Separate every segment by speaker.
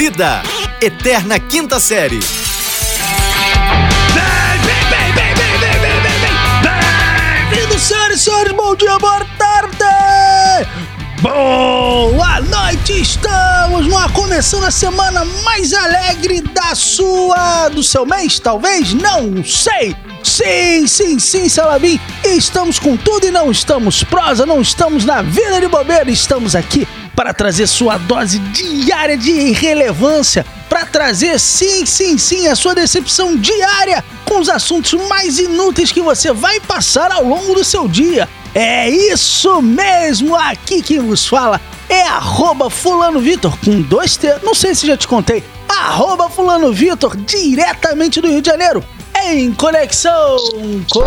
Speaker 1: Vida, Eterna Quinta Série.
Speaker 2: Bem-vindos, senhoras e senhores, bom dia, boa tarde! Boa noite, estamos numa começando a semana mais alegre da sua, do seu mês, talvez? Não sei! Sim, sim, sim, Salabim, estamos com tudo e não estamos prosa, não estamos na vida de bobeira, estamos aqui para trazer sua dose diária de irrelevância, para trazer, sim, sim, sim, a sua decepção diária com os assuntos mais inúteis que você vai passar ao longo do seu dia. É isso mesmo, aqui quem vos fala é arroba fulano Vitor, com dois T, não sei se já te contei, arroba fulano Vitor, diretamente do Rio de Janeiro, em conexão com...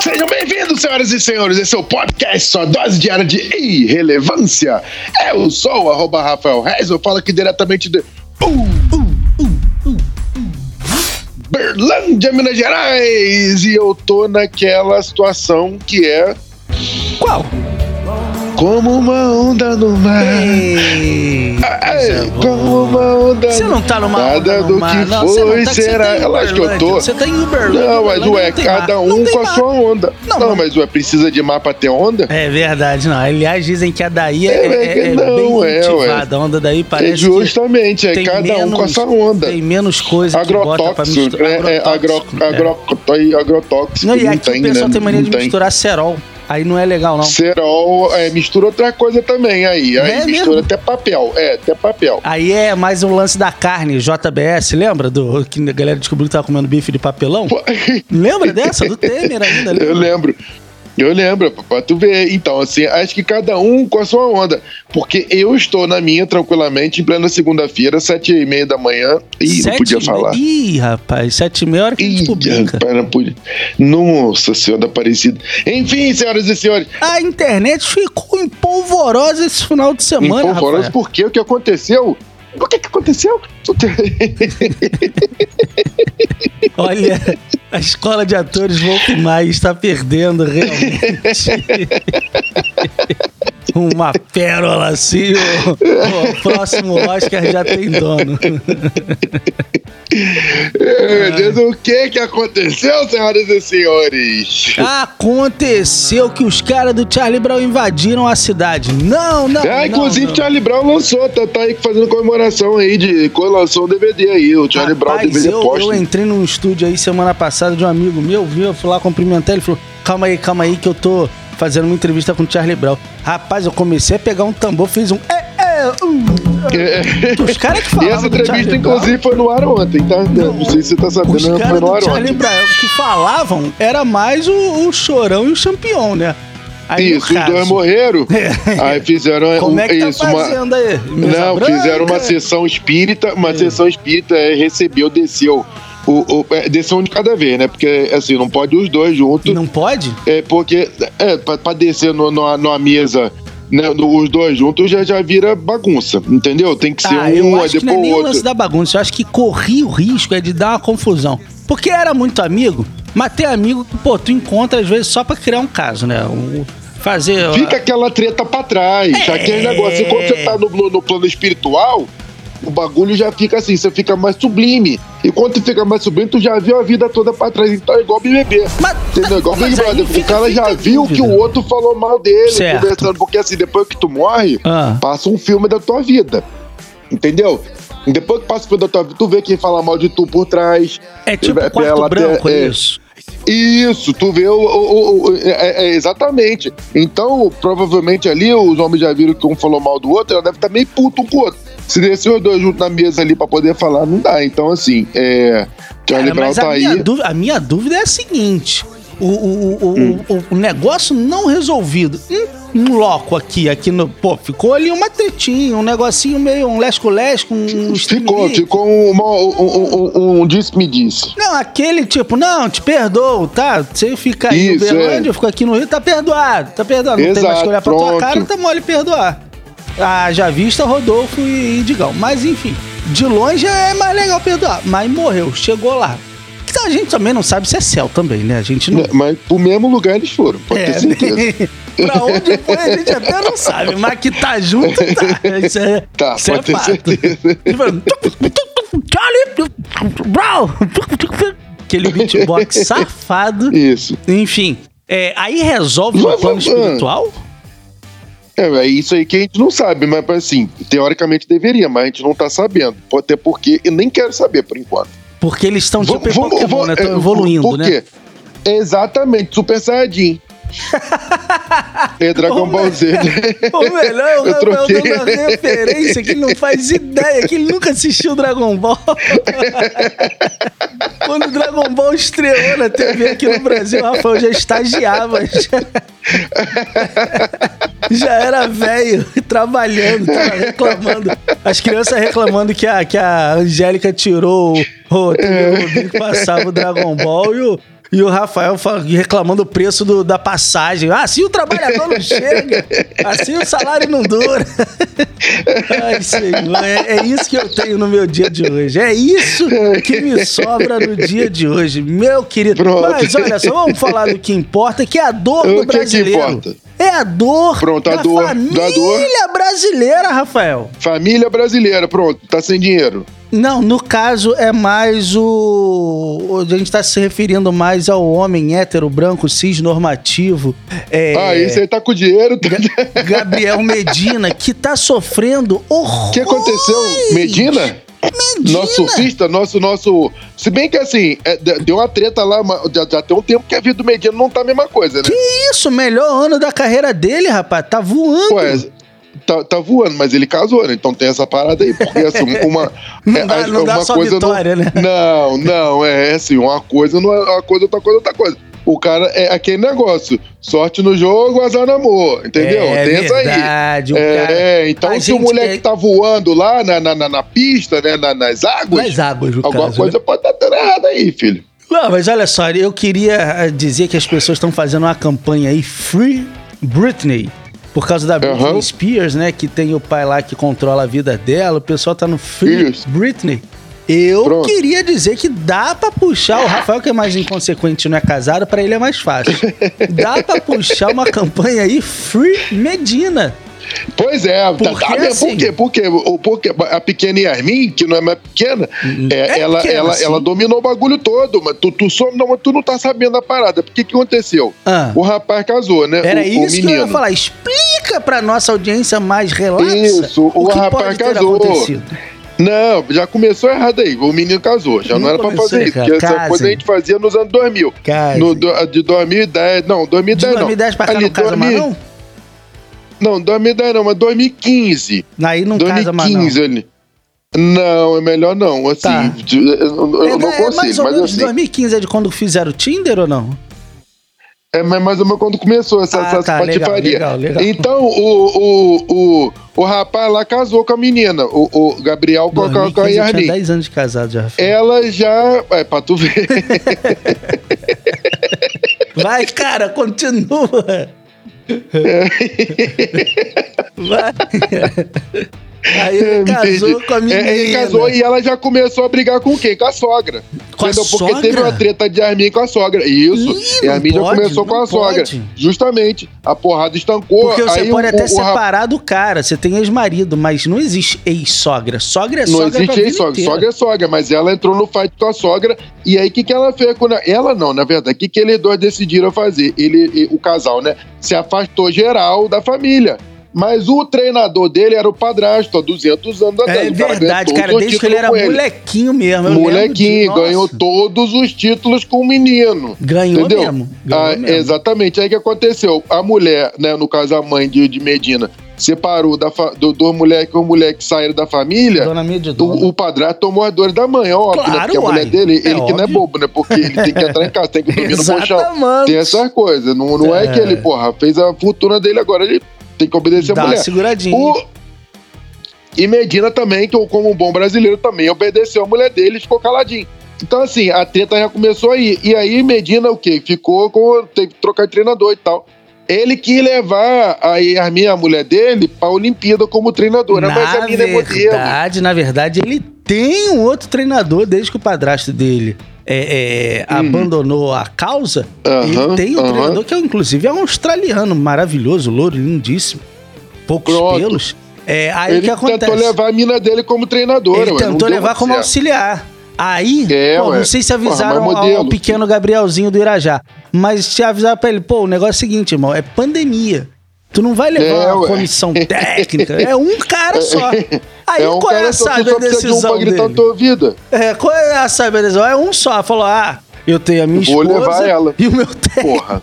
Speaker 3: Sejam bem-vindos, senhoras e senhores. Esse é o podcast, sua dose diária de irrelevância. Eu sou o arroba Rafael Reis, eu falo aqui diretamente de uh, Berlândia, Minas Gerais. E eu tô naquela situação que é
Speaker 2: Qual?
Speaker 3: Como uma onda no mar.
Speaker 2: Ei,
Speaker 3: Ai, como uma onda
Speaker 2: Você não tá numa
Speaker 3: Nada
Speaker 2: onda no
Speaker 3: do
Speaker 2: mar,
Speaker 3: que
Speaker 2: não, você não
Speaker 3: foi
Speaker 2: tá, você
Speaker 3: será.
Speaker 2: tá
Speaker 3: acho que eu tô.
Speaker 2: Você tá em Uberlândia.
Speaker 3: Não, mas ué,
Speaker 2: não
Speaker 3: cada um
Speaker 2: Não
Speaker 3: com a
Speaker 2: mar.
Speaker 3: sua onda.
Speaker 2: Não,
Speaker 3: Não,
Speaker 2: mas-
Speaker 3: ué, precisa de mar pra ter onda?
Speaker 2: É verdade, não. Aliás, dizem que a daí é,
Speaker 3: É,
Speaker 2: é-
Speaker 3: é que
Speaker 2: é
Speaker 3: não,
Speaker 2: bem
Speaker 3: é, ué.
Speaker 2: A onda daí parece
Speaker 3: É justamente, é cada um com a
Speaker 2: menos-
Speaker 3: sua onda.
Speaker 2: Tem menos coisa que bota pra
Speaker 3: Agrotóxico,
Speaker 2: misturar.
Speaker 3: é, é, agro,
Speaker 2: Agrotóxico, é.
Speaker 3: agro, agrotóxico.
Speaker 2: Não, e
Speaker 3: não
Speaker 2: aqui
Speaker 3: tem,
Speaker 2: o pessoal
Speaker 3: né?
Speaker 2: tem mania
Speaker 3: Não
Speaker 2: de misturar cerol. Aí não é legal, não.
Speaker 3: Cerol, é, mistura outra coisa também aí. Aí
Speaker 2: É
Speaker 3: mistura
Speaker 2: mesmo?
Speaker 3: até papel. É, até papel.
Speaker 2: Aí é mais um lance da carne, JBS, lembra? Do, que a galera descobriu que tava comendo bife de papelão?
Speaker 3: Pô,
Speaker 2: Lembra dessa? Do Temer ainda.
Speaker 3: Eu
Speaker 2: lembra?
Speaker 3: lembro. Eu lembro, pra tu ver. Então, assim, acho que cada um com a sua onda. Porque eu estou na minha, tranquilamente, em plena segunda-feira, sete e meia da manhã. Ih, não podia
Speaker 2: e
Speaker 3: falar.
Speaker 2: Ih, rapaz, sete e meia hora que a gente
Speaker 3: Ih,
Speaker 2: publica.
Speaker 3: rapaz, não podia. Nossa Senhora da Aparecida. Enfim, senhoras e senhores.
Speaker 2: A internet ficou empolvorosa esse final de semana,
Speaker 3: Empolvoroso
Speaker 2: rapaz.
Speaker 3: por quê? O que aconteceu? O que, que aconteceu?
Speaker 2: Olha, a escola de atores Wolf Maia está perdendo realmente. Uma pérola assim, o, o próximo Oscar já tem dono.
Speaker 3: Meu Deus, o que que aconteceu, senhoras e senhores?
Speaker 2: Aconteceu que os caras do Charlie Brown invadiram a cidade. Não, não.
Speaker 3: Ah,
Speaker 2: não,
Speaker 3: inclusive
Speaker 2: não.
Speaker 3: Charlie Brown lançou, tá, tá aí fazendo comemoração aí de lançou um DVD aí, o Charlie Brown
Speaker 2: Rapaz,
Speaker 3: DVD
Speaker 2: eu,
Speaker 3: posto.
Speaker 2: eu entrei num estúdio aí semana passada de um amigo meu, viu? Eu fui lá cumprimentar ele falou: calma aí, calma aí, que eu tô fazendo uma entrevista com o Charlie Brown. Rapaz, eu comecei a pegar um tambor, fiz um. É, é, um.
Speaker 3: É.
Speaker 2: Os caras que
Speaker 3: E
Speaker 2: falavam.
Speaker 3: essa
Speaker 2: do
Speaker 3: entrevista, inclusive, foi no ar ontem, tá? Não, sei se você tá
Speaker 2: Os
Speaker 3: sabendo,
Speaker 2: caras
Speaker 3: foi no ar
Speaker 2: Charlie
Speaker 3: ontem.
Speaker 2: Brown que falavam era mais o, o chorão e o champion, né? Aí,
Speaker 3: Isso, os dois morreram. Aí fizeram
Speaker 2: Como
Speaker 3: um-
Speaker 2: é que tá
Speaker 3: isso, uma,
Speaker 2: fazendo aí? Mesa
Speaker 3: Não,
Speaker 2: branca?
Speaker 3: fizeram uma sessão espírita, uma sessão espírita é, recebeu, desceu. O, o, é, desceu um de cada vez, né? Porque assim, não pode os dois juntos.
Speaker 2: Não pode?
Speaker 3: É porque é, pra, pra descer no, numa, numa mesa, né, no- os dois juntos já, já vira bagunça, entendeu? Tem que ser
Speaker 2: Ah,
Speaker 3: um,
Speaker 2: eu
Speaker 3: aí
Speaker 2: acho que não é
Speaker 3: depois
Speaker 2: nem
Speaker 3: o
Speaker 2: o
Speaker 3: outro.
Speaker 2: lance da bagunça. Eu acho que corria o risco é de dar uma confusão. Porque era muito amigo, mas tem amigo que, pô, tu encontra às vezes só pra criar um caso, né? Um- fazer.
Speaker 3: Fica aquela treta pra trás.
Speaker 2: É.
Speaker 3: Aquele negócio. Enquanto você tá no, no- no plano espiritual, o bagulho já fica assim, você fica mais sublime. E quando tu fica mais sublime, tu já viu a vida toda pra trás. Então é igual BBB.
Speaker 2: Mas-
Speaker 3: Entendeu? Igual Big Brother.
Speaker 2: fica-
Speaker 3: o cara já viu
Speaker 2: dúvida.
Speaker 3: que o outro falou mal dele,
Speaker 2: Certo.
Speaker 3: conversando. Porque assim, depois que tu morre,
Speaker 2: Ah.
Speaker 3: passa um filme da tua vida. Entendeu? E depois que passa o filme da tua vida, tu vê quem fala mal de tu por trás.
Speaker 2: É tipo
Speaker 3: É,
Speaker 2: quarto
Speaker 3: ela
Speaker 2: branco, é
Speaker 3: é.
Speaker 2: isso.
Speaker 3: Isso, tu vê o. o- o- é- é exatamente. Então, provavelmente ali, os homens já viram que um falou mal do outro, ela deve estar meio puto um com o outro. Se descer os dois juntos na mesa ali pra poder falar, não dá. Então, assim, é.
Speaker 2: Cara, mas
Speaker 3: tá
Speaker 2: a,
Speaker 3: aí.
Speaker 2: minha dúvida, a minha dúvida é a seguinte: o, o, o,
Speaker 3: Hum.
Speaker 2: o, negócio não resolvido. Um, loco aqui, aqui no. Pô, ficou ali uma tretinha, um negocinho meio, um lesco-lesco, um.
Speaker 3: Ficou, ficou um, um, um, um, um disse-me-disse.
Speaker 2: Não, aquele tipo, não, te perdoo, tá? Você fica aí
Speaker 3: Isso,
Speaker 2: no Berlândia,
Speaker 3: é.
Speaker 2: eu fico aqui no Rio, tá perdoado, tá perdoado. Não tem mais que olhar pra tua cara, tá mole perdoar. Ah, já vista Rodolfo e Digão. Mas enfim, de longe é mais legal perdoar. Mas morreu, chegou lá. A gente também não sabe se é céu também, né? A gente não.
Speaker 3: Mas pro mesmo lugar eles foram, pode ter
Speaker 2: É,
Speaker 3: certeza.
Speaker 2: pra onde foi a gente até não sabe, mas que tá junto, tá. Isso é,
Speaker 3: Tá,
Speaker 2: isso é
Speaker 3: pode ter
Speaker 2: fato.
Speaker 3: certeza.
Speaker 2: Charlie! Aquele beatbox safado.
Speaker 3: Isso.
Speaker 2: Enfim, é, aí resolve
Speaker 3: Mas,
Speaker 2: plano espiritual?
Speaker 3: É, é isso aí que a gente não sabe, mas assim, teoricamente deveria, mas a gente não tá sabendo. Ter porque eu nem quero saber por enquanto.
Speaker 2: Porque eles estão tipo em
Speaker 3: Vamos-
Speaker 2: Pokémon,
Speaker 3: vamos-
Speaker 2: né? Estão
Speaker 3: é,
Speaker 2: evoluindo,
Speaker 3: por
Speaker 2: né?
Speaker 3: Exatamente, Super Saiyajin. É Dragon
Speaker 2: O
Speaker 3: Ball Z.
Speaker 2: O melhor é o
Speaker 3: Eu
Speaker 2: Rafael
Speaker 3: troquei.
Speaker 2: dando uma referência que ele não faz ideia, que ele nunca assistiu Dragon Ball. Quando o Dragon Ball estreou na TV aqui no Brasil, o Rafael já estagiava. Já, já era velho, trabalhando, tava reclamando. As crianças reclamando que a, que a Angélica tirou o, o que passava o Dragon Ball e o, e o Rafael fa- reclamando o preço do- da passagem. Ah, assim o trabalhador não chega. Assim o salário não dura. Ai, Senhor, é, é isso que eu tenho no meu dia de hoje. É isso que me sobra no dia de hoje, meu querido.
Speaker 3: Pronto.
Speaker 2: Mas olha só, vamos falar do que importa, que é a dor
Speaker 3: O
Speaker 2: do
Speaker 3: que que
Speaker 2: brasileiro.
Speaker 3: importa?
Speaker 2: É a dor
Speaker 3: Pronto, a
Speaker 2: da
Speaker 3: dor, da
Speaker 2: família
Speaker 3: dor.
Speaker 2: brasileira, Rafael.
Speaker 3: Família brasileira, pronto, tá sem dinheiro.
Speaker 2: Não, no caso é mais o. A gente está se referindo mais ao homem hétero, branco, cis, normativo. É,
Speaker 3: Ah, esse aí tá com dinheiro. tá-
Speaker 2: Ga- Gabriel Medina, que tá sofrendo horror.
Speaker 3: O que aconteceu? Medina? Nosso surfista, nosso, nosso. Se bem que assim, é, de- deu uma treta lá, já, já tem um tempo que a vida do Medina não tá a mesma coisa, né?
Speaker 2: Que isso, melhor ano da carreira dele, rapaz. Tá voando.
Speaker 3: Ué, tá, tá voando, mas ele casou, né? Então tem essa parada aí, porque assim, uma.
Speaker 2: Não dá- não dá só vitória,
Speaker 3: não,
Speaker 2: né?
Speaker 3: Não, não, é assim, uma coisa não é uma coisa, outra coisa, outra coisa. O cara é aquele negócio, sorte no jogo, azar no amor, entendeu?
Speaker 2: É
Speaker 3: tem essa aí.
Speaker 2: verdade, o
Speaker 3: é,
Speaker 2: cara-
Speaker 3: então
Speaker 2: A
Speaker 3: se o moleque
Speaker 2: é-
Speaker 3: tá voando lá na, na, na, na pista, né, na- nas águas,
Speaker 2: Nas águas, no
Speaker 3: alguma
Speaker 2: caso,
Speaker 3: coisa
Speaker 2: né?
Speaker 3: pode estar dando errado aí, filho.
Speaker 2: Não, mas olha só, eu queria eh, dizer que as pessoas estão fazendo uma campanha aí, Free Britney. Por causa da Britney
Speaker 3: Aham.
Speaker 2: Spears, né? Que tem o pai lá que controla a vida dela. O pessoal tá no Free
Speaker 3: Isso.
Speaker 2: Britney. Eu
Speaker 3: Pronto.
Speaker 2: queria dizer que dá pra puxar. O Rafael, que é mais inconsequente não é casado, pra ele é mais fácil. Dá pra puxar uma campanha aí, Free Medina.
Speaker 3: Pois é, tá,
Speaker 2: Porque,
Speaker 3: tá mesmo.
Speaker 2: assim-
Speaker 3: por quê? Por Porque a pequena Yasmin, que não é mais pequena, é,
Speaker 2: É
Speaker 3: ela,
Speaker 2: pequena,
Speaker 3: ela,
Speaker 2: sim.
Speaker 3: ela dominou o bagulho todo, mas tu, tu, só, não, mas tu não tá sabendo a parada. Por que que aconteceu?
Speaker 2: Ah.
Speaker 3: O rapaz casou, né?
Speaker 2: Era
Speaker 3: o, o
Speaker 2: isso que eu
Speaker 3: menino.
Speaker 2: ia falar. Explica pra nossa audiência mais relapsa
Speaker 3: Isso, o
Speaker 2: o que
Speaker 3: rapaz casou. Não, já começou errado aí. O menino casou. Já não,
Speaker 2: Não
Speaker 3: era pra fazer isso. Porque essa coisa a gente fazia nos anos 2000.
Speaker 2: Casem.
Speaker 3: No, de 2010. Não, 2010
Speaker 2: De 2010
Speaker 3: não.
Speaker 2: pra cá
Speaker 3: Ali,
Speaker 2: não casa mais
Speaker 3: 2000
Speaker 2: não?
Speaker 3: Não, 2010 não, mas 2015.
Speaker 2: Aí não casa mais não.
Speaker 3: 2015 ali. Não, é melhor não. Assim,
Speaker 2: Tá.
Speaker 3: eu, eu
Speaker 2: É,
Speaker 3: não
Speaker 2: é
Speaker 3: consigo,
Speaker 2: mais ou
Speaker 3: mas
Speaker 2: menos
Speaker 3: assim.
Speaker 2: 2015 é de quando fizeram o Tinder ou não?
Speaker 3: É mais ou menos quando começou essa,
Speaker 2: Ah,
Speaker 3: essa
Speaker 2: tá, legal,
Speaker 3: patifaria.
Speaker 2: legal, legal.
Speaker 3: Então, o, o, o, o rapaz lá casou com a menina, o, o Gabriel com, a- com a
Speaker 2: 2015 tinha
Speaker 3: Yasmin.
Speaker 2: 10 anos de casado já. Rafael.
Speaker 3: Ela já. É, pra tu ver.
Speaker 2: Vai, cara, continua. Vai. Aí ele casou
Speaker 3: Entendi.
Speaker 2: com a menina.
Speaker 3: É, ele casou e ela já começou a brigar com quem? Com a sogra.
Speaker 2: Com a?
Speaker 3: Porque
Speaker 2: sogra?
Speaker 3: teve uma treta de Armin com a sogra. Isso.
Speaker 2: Ih,
Speaker 3: e a Armin já
Speaker 2: não
Speaker 3: começou
Speaker 2: pode,
Speaker 3: com a
Speaker 2: não
Speaker 3: sogra.
Speaker 2: pode.
Speaker 3: Justamente. A porrada estancou.
Speaker 2: Porque você
Speaker 3: aí
Speaker 2: pode
Speaker 3: o-
Speaker 2: até
Speaker 3: o, o
Speaker 2: separar do cara, você tem ex-marido, mas não existe ex-sogra. Sogra é
Speaker 3: Não
Speaker 2: sogra pra
Speaker 3: existe ex-sogra. Sogra é sogra, mas ela entrou no fight com a sogra. E aí, o que, que ela fez? Quando ela não, na verdade, o que, que eles dois decidiram fazer? Ele, e- o casal, né? Se afastou geral da família. Mas o treinador dele era o padrasto, há 200 anos atrás.
Speaker 2: É
Speaker 3: O cara
Speaker 2: verdade, cara,
Speaker 3: os
Speaker 2: desde que ele era molequinho mesmo. eu lembro
Speaker 3: Molequinho,
Speaker 2: de-
Speaker 3: ganhou
Speaker 2: Nossa,
Speaker 3: todos os títulos com o menino.
Speaker 2: Ganhou
Speaker 3: entendeu?
Speaker 2: mesmo. Ganhou
Speaker 3: Ah,
Speaker 2: mesmo.
Speaker 3: Exatamente. Aí o que aconteceu? A mulher, né, no caso a mãe de, de Medina, separou da fa- do, do moleque com o moleque que saíram da família.
Speaker 2: Dona Mídia Dona.
Speaker 3: O, o padrasto tomou as dores da mãe, óbvio, né?
Speaker 2: Claro,
Speaker 3: Porque a mulher
Speaker 2: uai.
Speaker 3: dele,
Speaker 2: É
Speaker 3: ele que não é
Speaker 2: óbvio.
Speaker 3: bobo, né? Porque ele tem que entrar em casa, tem que dormir no colchão. Tem essas coisas. Não, não é.
Speaker 2: É.
Speaker 3: que ele, porra, fez a fortuna dele, agora ele tem que obedecer
Speaker 2: Dá
Speaker 3: a mulher.
Speaker 2: seguradinha.
Speaker 3: O... E Medina também, que como um bom brasileiro, também obedeceu a mulher dele e ficou caladinho. Então, assim, a treta já começou aí. E aí, Medina, o quê? Ficou com. Teve que trocar de treinador e tal. Ele quis levar a Yasmin, a mulher dele, pra Olimpíada como treinadora. mas a
Speaker 2: na
Speaker 3: mina é modelo.
Speaker 2: verdade, na verdade, ele tem um outro treinador desde que o padrasto dele é, é, abandonou a causa,
Speaker 3: Aham,
Speaker 2: ele tem um treinador que é, inclusive é um australiano maravilhoso, louro, lindíssimo, poucos
Speaker 3: Pronto.
Speaker 2: pelos. É, aí o
Speaker 3: Ele
Speaker 2: que acontece?
Speaker 3: tentou levar a mina dele como treinadora.
Speaker 2: Ele
Speaker 3: ué,
Speaker 2: tentou levar como
Speaker 3: certo.
Speaker 2: auxiliar. Aí,
Speaker 3: É,
Speaker 2: pô, não sei se avisaram
Speaker 3: Porra,
Speaker 2: ao, ao pequeno Gabrielzinho do Irajá, mas se avisaram pra ele, pô, o negócio é o seguinte, irmão, é pandemia. Tu não vai levar
Speaker 3: É,
Speaker 2: uma
Speaker 3: ué.
Speaker 2: comissão técnica, é um cara só. Aí
Speaker 3: é um
Speaker 2: qual é
Speaker 3: cara
Speaker 2: a
Speaker 3: só, tu
Speaker 2: sábia
Speaker 3: precisa de um
Speaker 2: decisão
Speaker 3: gritar
Speaker 2: dele?
Speaker 3: tua vida.
Speaker 2: É, qual é a sábia decisão? É um só, falou, ah, eu tenho a minha
Speaker 3: Vou
Speaker 2: esposa
Speaker 3: levar ela.
Speaker 2: e o meu técnico.
Speaker 3: Porra.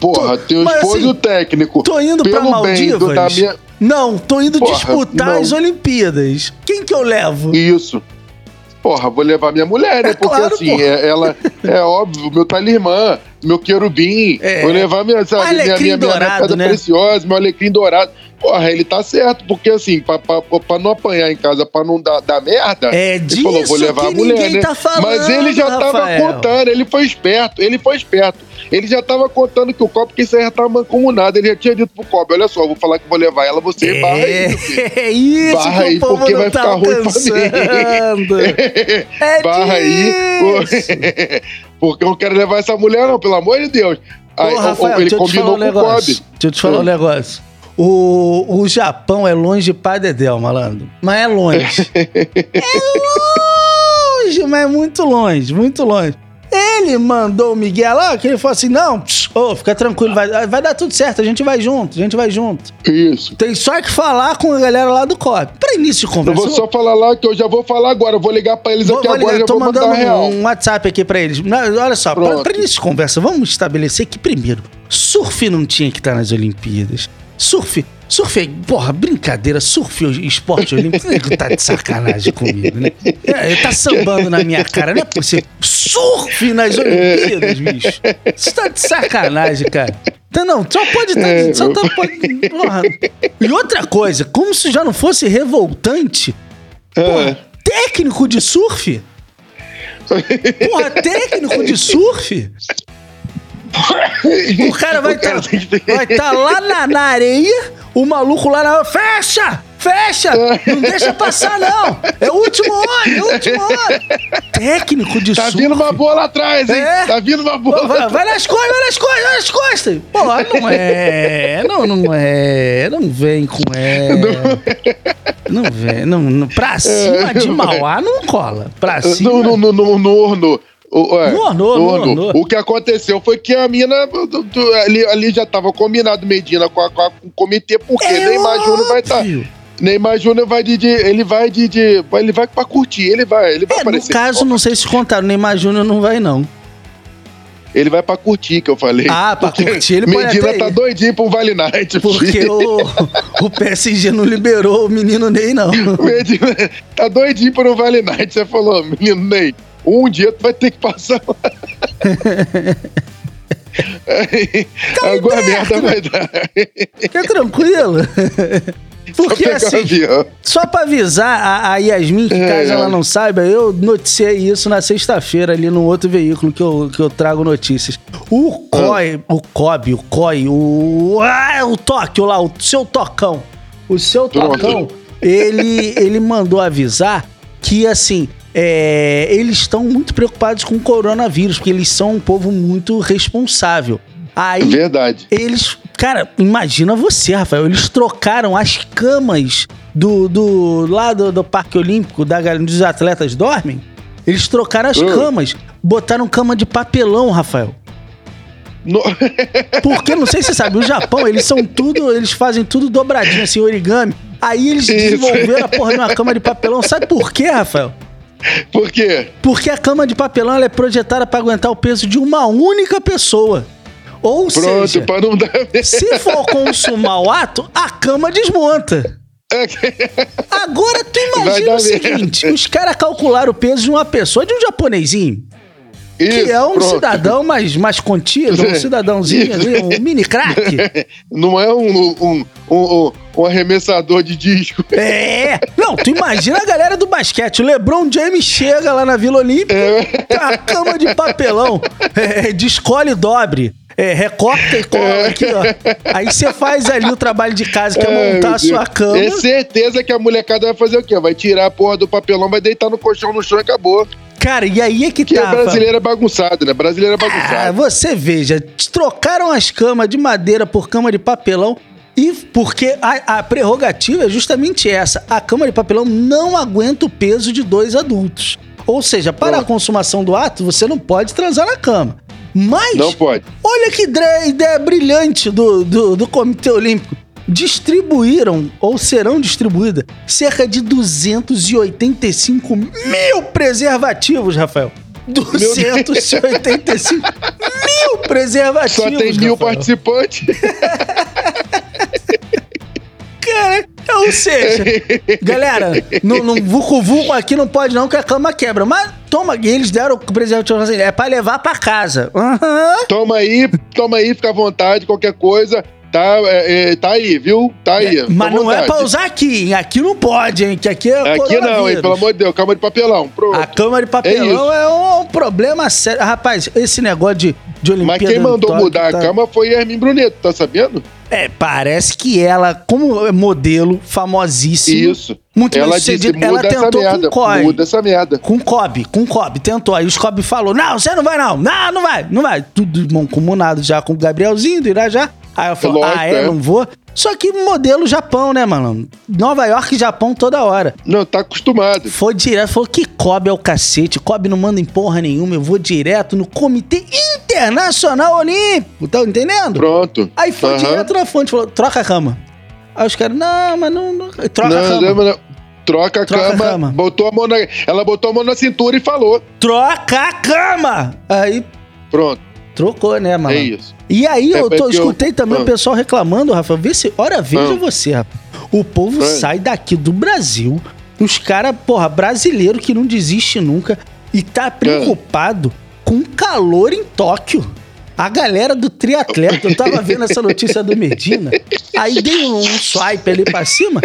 Speaker 3: Porra,
Speaker 2: Mas,
Speaker 3: esposo
Speaker 2: assim,
Speaker 3: e o técnico.
Speaker 2: Tô indo pra
Speaker 3: Pelo bem do-
Speaker 2: Maldivas?
Speaker 3: da minha...
Speaker 2: Não, tô indo
Speaker 3: Porra,
Speaker 2: disputar
Speaker 3: não.
Speaker 2: as Olimpíadas. Quem que eu levo?
Speaker 3: Isso. Porra, vou levar minha mulher, né?
Speaker 2: É
Speaker 3: Porque
Speaker 2: claro,
Speaker 3: assim, é, ela é óbvio, meu talismã, meu querubim.
Speaker 2: É.
Speaker 3: Vou levar minha, sabe, minha, minha, minha,
Speaker 2: dourado,
Speaker 3: pedra
Speaker 2: né?
Speaker 3: preciosa, meu alecrim dourado. Porra, ele tá certo, porque assim, pra, pra, pra não apanhar em casa, pra não dar, dar merda,
Speaker 2: É
Speaker 3: ele
Speaker 2: disso
Speaker 3: falou, vou levar a mulher, né?
Speaker 2: tá falando,
Speaker 3: Mas ele já tava
Speaker 2: Rafael.
Speaker 3: contando, ele foi esperto, ele foi esperto. Ele já tava contando que o copo, que isso aí já tava mancomunado. Ele já tinha dito pro copo, olha só, eu vou falar que vou levar ela, você barra aí.
Speaker 2: É isso
Speaker 3: Barra aí, porque vai
Speaker 2: tá
Speaker 3: ficar ruim pra
Speaker 2: alcançando. É
Speaker 3: Barra aí. Porque eu não quero levar essa mulher, não, pelo amor de Deus. Aí,
Speaker 2: Ô, Rafael,
Speaker 3: ele
Speaker 2: deixa eu te falar
Speaker 3: combinou
Speaker 2: um
Speaker 3: com o
Speaker 2: negócio.
Speaker 3: Kobe.
Speaker 2: Deixa eu te falar um
Speaker 3: Hum.
Speaker 2: negócio. O, o Japão é longe pra Dedéu, malandro. Mas é longe. é longe, mas é muito longe, muito longe. Ele mandou o Miguel lá, que ele falou assim: não, pss, ô, fica tranquilo, vai, vai dar tudo certo, a gente vai junto, a gente vai junto.
Speaker 3: Isso.
Speaker 2: Tem só que falar com a galera lá do COP. Pra início de
Speaker 3: Eu
Speaker 2: conversa.
Speaker 3: vou só falar lá que eu já vou falar agora. Eu vou ligar pra eles
Speaker 2: Vou,
Speaker 3: aqui
Speaker 2: vou
Speaker 3: agora
Speaker 2: ligar,
Speaker 3: já
Speaker 2: tô
Speaker 3: vou
Speaker 2: mandando
Speaker 3: real.
Speaker 2: um WhatsApp aqui pra eles. Olha só, pra, pra início de conversa, vamos estabelecer que, primeiro, surf não tinha que estar nas Olimpíadas. Surf, surf é, porra, brincadeira, surf é esporte olímpico, nego tá de sacanagem comigo, né? É, tá sambando na minha cara, não é possível. Surf nas Olimpíadas, bicho. Você tá de sacanagem, cara. Então, não, só pode estar.
Speaker 3: É,
Speaker 2: só tá, pode, porra. E outra coisa, como se já não fosse revoltante,
Speaker 3: É.
Speaker 2: técnico de surf? Porra, técnico de surf? O cara vai estar
Speaker 3: ter-
Speaker 2: vai tá lá na, na areia, o maluco lá na. Fecha! Fecha! Não deixa passar, não! É o último ano, é o último ano! Técnico de
Speaker 3: Tá
Speaker 2: surf.
Speaker 3: vindo uma bola atrás, hein?
Speaker 2: É.
Speaker 3: Tá vindo uma bola.
Speaker 2: Vai, vai nas costas, vai nas costas, vai nas costas! Pô, não é. Não, não é. Não vem com é. Não vem. Não, não, pra cima de Mauá não cola. Pra cima.
Speaker 3: No, no, no, no, no Orno. O, é,
Speaker 2: No no Orno.
Speaker 3: O que aconteceu foi que a mina do- do- ali, ali já tava combinado Medina com, a- com, a- com o comitê, porque
Speaker 2: É
Speaker 3: Neymar Júnior vai estar.
Speaker 2: óbvio.
Speaker 3: Neymar Júnior vai de, de- Ele vai de, de- Ele vai pra curtir, ele vai. Ele vai
Speaker 2: É, no
Speaker 3: aparecer.
Speaker 2: caso, não sei se contaram, Neymar Júnior não vai, não.
Speaker 3: Ele vai pra curtir, que eu falei.
Speaker 2: Ah, pra
Speaker 3: Porque
Speaker 2: curtir, ele pode
Speaker 3: Medina
Speaker 2: até
Speaker 3: tá
Speaker 2: ir.
Speaker 3: doidinho pro Vale Night.
Speaker 2: Porque o, o PSG não liberou o menino Ney, não.
Speaker 3: Medina tá doidinho pro Vale Night. Você falou, menino Ney, um dia tu vai ter que passar lá. Agora a merda vai dar.
Speaker 2: Fica tranquilo. Porque
Speaker 3: Só
Speaker 2: assim. Só pra avisar a, a Yasmin, que
Speaker 3: É.
Speaker 2: caso ela não saiba, eu noticiei isso na sexta-feira ali no outro veículo que eu, que eu trago notícias. O COI, o COB, o COI, o. Ah, o Tóquio lá, o seu Tocão. O seu
Speaker 3: Pronto.
Speaker 2: Tocão, ele, ele mandou avisar que, assim, é, eles estão muito preocupados com o coronavírus, porque eles são um povo muito responsável. Aí
Speaker 3: Verdade.
Speaker 2: eles. Cara, imagina você, Rafael. Eles trocaram as camas do. do lá do, do Parque Olímpico, da, onde os atletas dormem. Eles trocaram as
Speaker 3: Hum.
Speaker 2: camas. Botaram cama de papelão, Rafael.
Speaker 3: No-
Speaker 2: Porque, não sei se você sabe, o Japão, eles são tudo. Eles fazem tudo dobradinho, assim, origami. Aí eles
Speaker 3: Isso.
Speaker 2: desenvolveram a porra de uma cama de papelão. Sabe por quê, Rafael?
Speaker 3: Por quê?
Speaker 2: Porque a cama de papelão é projetada para aguentar o peso de uma única pessoa. Ou
Speaker 3: Pronto,
Speaker 2: seja,
Speaker 3: não dar.
Speaker 2: Se for consumar o ato, a cama desmonta. Agora tu imagina o seguinte: os caras calcularam o peso de uma pessoa, de um japonesinho, que
Speaker 3: Isso,
Speaker 2: é um
Speaker 3: pronto.
Speaker 2: cidadão mais, mais contido, um cidadãozinho ali, um mini craque.
Speaker 3: Não é um, um, um, um, arremessador de disco.
Speaker 2: É! Não, tu imagina a galera do basquete. O LeBron James chega lá na Vila Olímpica,
Speaker 3: É.
Speaker 2: a cama de papelão, é, de escolhe e dobre. É, recorta e cola aqui, ó. Aí você faz ali o trabalho de casa, que é montar a sua cama.
Speaker 3: É certeza que a molecada vai fazer o quê? Vai tirar a porra do papelão, vai deitar no colchão no chão e acabou.
Speaker 2: Cara, e aí é que
Speaker 3: Que
Speaker 2: tá.
Speaker 3: é brasileiro é bagunçado, né? Brasileiro é
Speaker 2: Ah,
Speaker 3: bagunçado.
Speaker 2: você veja, trocaram as camas de madeira por cama de papelão. E porque a, a prerrogativa é justamente essa: a cama de papelão não aguenta o peso de dois adultos. Ou seja, para a consumação do ato, você não pode transar na cama. Mas,
Speaker 3: Não pode.
Speaker 2: olha que ideia brilhante do, do, do Comitê Olímpico. Distribuíram, ou serão distribuídas, cerca de 285 mil preservativos, Rafael. 285 mil preservativos.
Speaker 3: Só tem mil
Speaker 2: Rafael.
Speaker 3: participantes.
Speaker 2: Cara, ou seja, galera, no, no Vucu Vucu aqui não pode não, que a cama quebra. Mas toma, e eles deram o preservativo assim, é pra levar pra casa. Aham.
Speaker 3: Toma aí, toma aí, fica à vontade, qualquer coisa. Tá, é, é, tá aí, viu? Tá aí. à
Speaker 2: Mas não é pra usar aqui, hein? Aqui não pode, hein? Que aqui é
Speaker 3: Aqui não, hein? Pelo amor de Deus, calma de papelão. Pronto.
Speaker 2: A cama de papelão é, um, problema sério. Rapaz, esse negócio de, de Olimpíada...
Speaker 3: Mas quem
Speaker 2: em
Speaker 3: mandou
Speaker 2: Tóquio
Speaker 3: mudar
Speaker 2: tá-
Speaker 3: a cama foi Hermin Bruneto, tá sabendo?
Speaker 2: É, parece que ela, como é modelo famosíssima...
Speaker 3: Isso.
Speaker 2: Muito bem
Speaker 3: ela
Speaker 2: sucedido,
Speaker 3: muda
Speaker 2: ela tentou com.
Speaker 3: Muda essa merda.
Speaker 2: Com Kobe, com Kobe, tentou. Aí os Kobe falou: Não, você não vai, não. Não, não vai, não vai. Tudo mancomunado já com o Gabrielzinho do Irajá. Aí falou:
Speaker 3: Lógico,
Speaker 2: Ah, é,
Speaker 3: é.
Speaker 2: não vou. Só que modelo Japão, né, mano? Nova York e Japão toda hora.
Speaker 3: Não, tá acostumado.
Speaker 2: Foi direto, falou que Kobe é o cacete. Kobe não manda em porra nenhuma. Eu vou direto no Comitê Internacional Olímpico. Tá entendendo?
Speaker 3: Pronto.
Speaker 2: Aí foi direto na fonte, falou: troca a cama. Aí os caras, não, mas não. não- Troca a
Speaker 3: Não,
Speaker 2: cama.
Speaker 3: não, não. Troca a
Speaker 2: Troca a
Speaker 3: cama,
Speaker 2: cama.
Speaker 3: botou a mão na, ela botou a mão na cintura e falou.
Speaker 2: Troca a cama! Aí
Speaker 3: Pronto,
Speaker 2: trocou, né, mano?
Speaker 3: é isso.
Speaker 2: E aí
Speaker 3: É
Speaker 2: eu, tô-
Speaker 3: eu-
Speaker 2: escutei também
Speaker 3: Ah.
Speaker 2: o pessoal reclamando, Rafael. Vê se, ora, veja
Speaker 3: Ah.
Speaker 2: você, rapaz. O povo
Speaker 3: Ah.
Speaker 2: sai daqui do Brasil, os caras, porra, brasileiro que não desiste nunca e tá preocupado com calor em Tóquio. A galera do triatleta, eu tava vendo essa notícia do Medina, aí dei um, um swipe ali pra cima.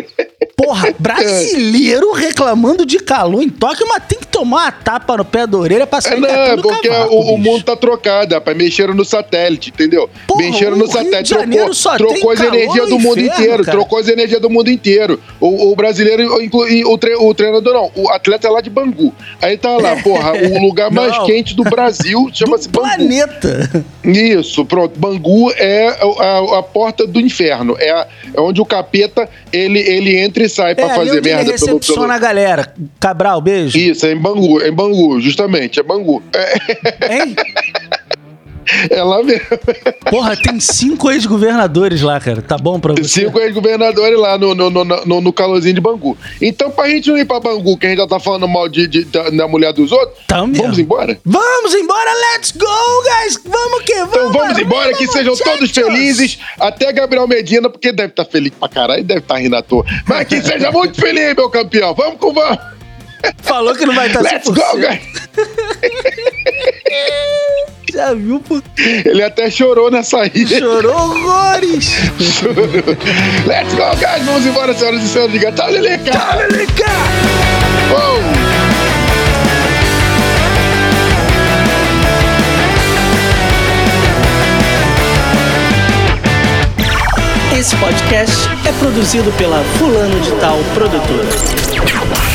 Speaker 2: Porra, brasileiro reclamando de calor em Tóquio, mas tem tomar uma tapa no pé da orelha pra
Speaker 3: É,
Speaker 2: sair
Speaker 3: não,
Speaker 2: daqui do
Speaker 3: porque
Speaker 2: cavaco,
Speaker 3: o, o mundo tá trocado, rapaz. Mexeram no satélite, entendeu?
Speaker 2: Porra,
Speaker 3: Mexeram no satélite, trocou,
Speaker 2: só
Speaker 3: trocou as energias do mundo
Speaker 2: inferno,
Speaker 3: inteiro,
Speaker 2: cara.
Speaker 3: trocou as energias do mundo inteiro. O, o brasileiro, inclui, o, tre- o treinador não, o atleta é lá de Bangu. Aí tá lá, porra, o lugar mais
Speaker 2: Não.
Speaker 3: quente do Brasil chama-se Bangu.
Speaker 2: planeta.
Speaker 3: Isso, pronto. Bangu é a, a- a porta do inferno. É, a- é onde o capeta ele, ele entra e sai pra
Speaker 2: é ali
Speaker 3: fazer
Speaker 2: onde ele
Speaker 3: merda pelo,
Speaker 2: recepciona
Speaker 3: pelo...
Speaker 2: a galera. Cabral, beijo.
Speaker 3: Isso, é em Bangu, é em Bangu, justamente, é Bangu. É,
Speaker 2: Hein?
Speaker 3: é lá mesmo.
Speaker 2: Porra, tem cinco ex-governadores lá, cara. Tá bom pra você?
Speaker 3: Cinco ex-governadores lá no, no, no, no, no calorzinho de Bangu. Então, pra gente não ir pra Bangu, que a gente já tá falando mal de, de- da, mulher dos outros,
Speaker 2: Tá mesmo.
Speaker 3: vamos embora?
Speaker 2: Vamos embora, let's go, guys! Vamos que vamos!
Speaker 3: Então vamos embora, que sejam todos felizes, até Gabriel Medina, porque deve estar feliz pra caralho deve estar rindo à toa. Mas que seja muito feliz, meu campeão. Vamos com vamos.
Speaker 2: Falou que não vai estar
Speaker 3: Let's
Speaker 2: 100%.
Speaker 3: go, guys.
Speaker 2: Já viu? Pô?
Speaker 3: Ele até chorou na saída.
Speaker 2: Chorou horrores!
Speaker 3: Let's go, guys. Vamos embora, senhoras e senhores. Diga tchau, Leleca. Tchau, Leleca.
Speaker 2: Esse podcast é produzido pela Fulano de Tal Produtora.